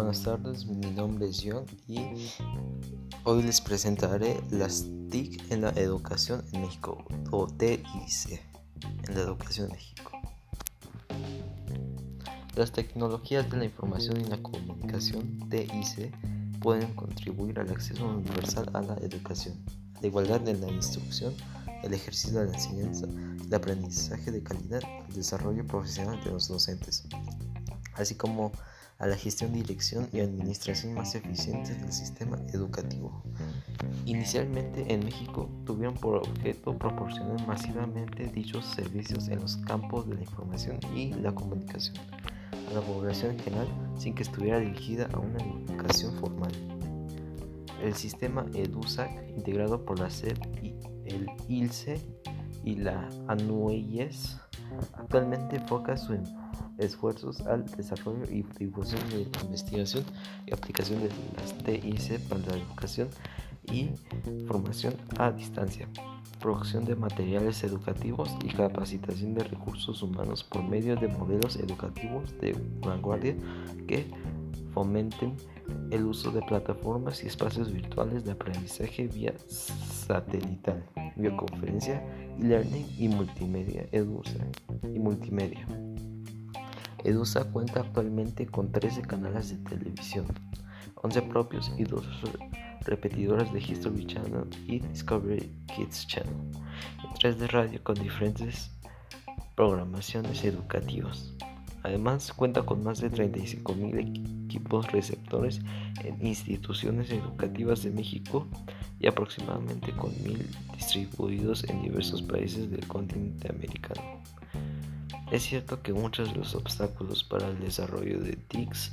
buenas tardes, mi nombre es John y hoy les presentaré las TIC en la educación en México o TIC en la educación en México. Las tecnologías de la información y la comunicación TIC pueden contribuir al acceso universal a la educación, la igualdad en la instrucción, el ejercicio de la enseñanza, el aprendizaje de calidad, el desarrollo profesional de los docentes, así como a la gestión, dirección y administración más eficientes del sistema educativo. Inicialmente en México tuvieron por objeto proporcionar masivamente dichos servicios en los campos de la información y la comunicación a la población en general sin que estuviera dirigida a una educación formal. El sistema EDUSAC, integrado por la SEP y el ILCE y la ANUEYES, actualmente enfoca su esfuerzos al desarrollo y difusión de investigación y aplicación de las TIC para la educación y formación a distancia, producción de materiales educativos y capacitación de recursos humanos por medio de modelos educativos de vanguardia que fomenten el uso de plataformas y espacios virtuales de aprendizaje vía satelital, videoconferencia, e-learning y multimedia, edusa y multimedia. Edusa cuenta actualmente con 13 canales de televisión, 11 propios y 2 repetidoras de History Channel y Discovery Kids Channel, y 3 de radio con diferentes programaciones educativas. Además, cuenta con más de 35.000 equipos receptores en instituciones educativas de México y aproximadamente con 1.000 distribuidos en diversos países del continente americano. Es cierto que muchos de los obstáculos para el desarrollo de TICs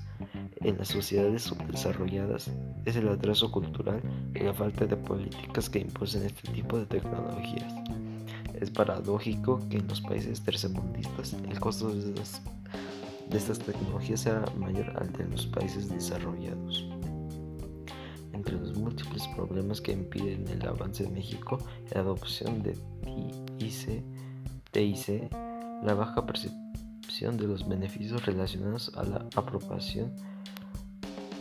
en las sociedades subdesarrolladas es el atraso cultural y la falta de políticas que impulsen este tipo de tecnologías. Es paradójico que en los países tercermundistas el costo de, de estas tecnologías sea mayor al de los países desarrollados. Entre los múltiples problemas que impiden el avance de México, la adopción de TIC, TIC la baja percepción de los beneficios relacionados a la apropiación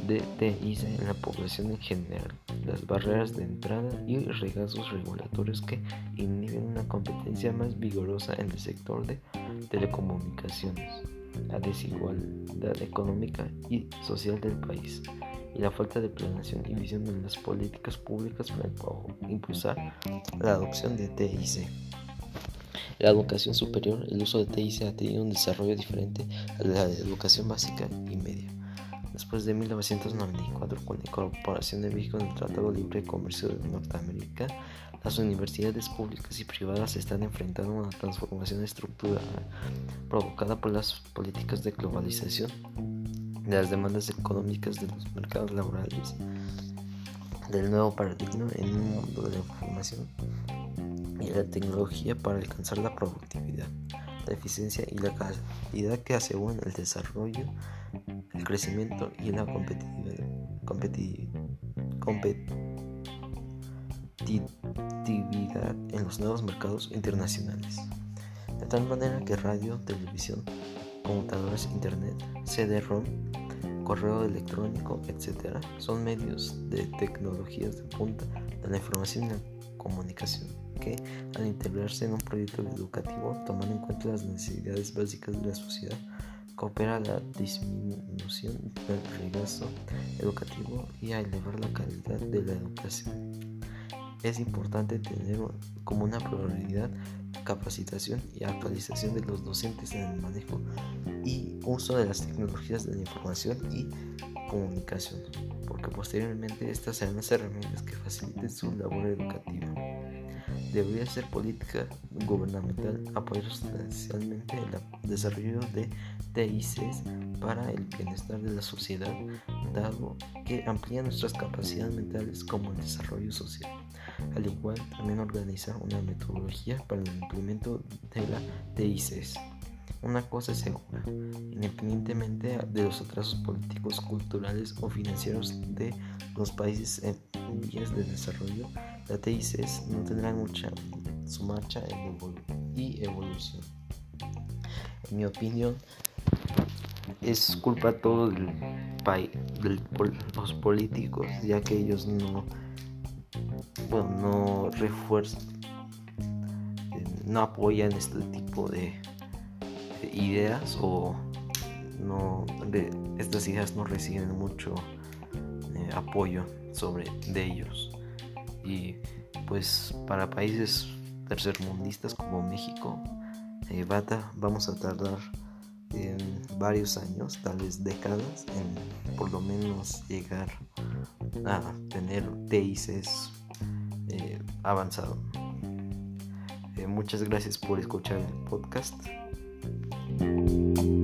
de TIC en la población en general, las barreras de entrada y regazos regulatorios que inhiben una competencia más vigorosa en el sector de telecomunicaciones, la desigualdad económica y social del país y la falta de planeación y visión en las políticas públicas para impulsar la adopción de TIC la educación superior, el uso de TIC ha tenido un desarrollo diferente de la educación básica y media. Después de 1994, con la incorporación de México en el Tratado Libre de Comercio de Norteamérica, las universidades públicas y privadas están enfrentando una transformación estructural provocada por las políticas de globalización, de las demandas económicas de los mercados laborales, del nuevo paradigma en un mundo de la información y la tecnología para alcanzar la productividad, la eficiencia y la calidad que aseguran el desarrollo, el crecimiento y la competitividad, en los nuevos mercados internacionales. De tal manera que radio, televisión, computadoras, internet, CD-ROM, correo electrónico, etc. son medios de tecnologías de punta de la información y la comunicación que al integrarse en un proyecto educativo, tomando en cuenta las necesidades básicas de la sociedad, coopera a la disminución del regazo educativo y a elevar la calidad de la educación. Es importante tener como una prioridad capacitación y actualización de los docentes en el manejo y uso de las tecnologías de la información y comunicación, porque posteriormente estas serán las herramientas que faciliten su labor educativa. Debería ser política gubernamental apoyar sustancialmente el desarrollo de TICs para el bienestar de la sociedad, dado que amplía nuestras capacidades mentales como el desarrollo social. Al igual, también organiza una metodología para el implemento de la TICs. Una cosa es segura, independientemente de los atrasos políticos, culturales o financieros de los países en vías de desarrollo, la TICs no tendrá mucha su marcha y evolución. En mi opinión, es culpa todo del los políticos, ya que ellos no, bueno, no refuerzan, no apoyan este tipo de, ideas o no, estas ideas no reciben mucho eh, apoyo sobre de ellos y pues para países tercermundistas como México eh, vamos a tardar en varios años, tal vez décadas, en por lo menos llegar a tener TICs eh, avanzado. Eh, muchas gracias por escuchar el podcast. Thank you.